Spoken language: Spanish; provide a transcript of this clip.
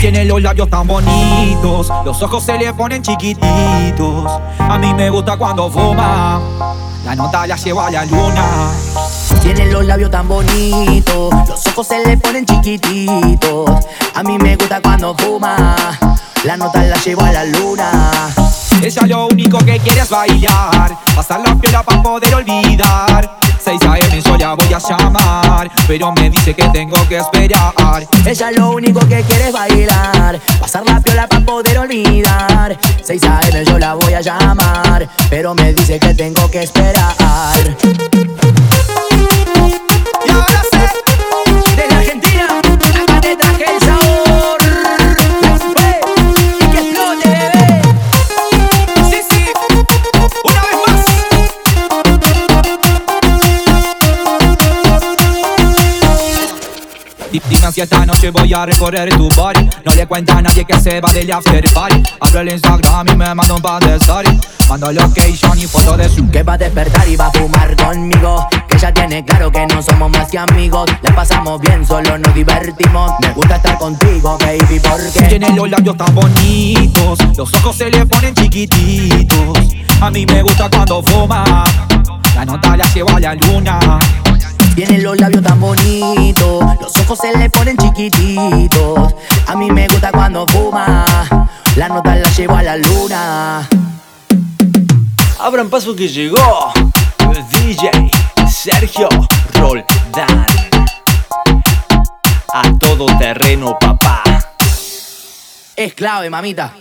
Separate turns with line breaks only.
Tiene los labios tan bonitos, los ojos se le ponen chiquititos. A mí me gusta cuando fuma, la nota la lleva a la luna.
Tiene los labios tan bonitos, los ojos se le ponen chiquititos. A mí me gusta cuando fuma, la nota la lleva a la luna.
Ella lo único que quiere es bailar, pasar pero me dice que tengo que esperar.
Ella lo único que quiere es bailar, pasar la piola para poder olvidar. 6 a.m. yo la voy a llamar, pero me dice que tengo que esperar.
Dime si esta noche voy a recorrer tu body No le cuenta a nadie que se va del after party. Abro el Instagram y me manda un par de stories. Mando location y foto de su
Que va a despertar y va a fumar conmigo. Que ya tiene claro que no somos más que amigos. La pasamos bien, solo nos divertimos. Me gusta estar contigo, baby, porque
Tiene los labios tan bonitos Los ojos se le ponen chiquititos. A mí me gusta cuando fuma. La nota la lleva a la luna
Tiene los labios tan bonitos Los ojos se le ponen chiquititos A mí me gusta cuando fuma La nota la llevo a la luna
Abran paso que llegó DJ Sergio Roldán. A todo terreno, papá.
Es clave, mamita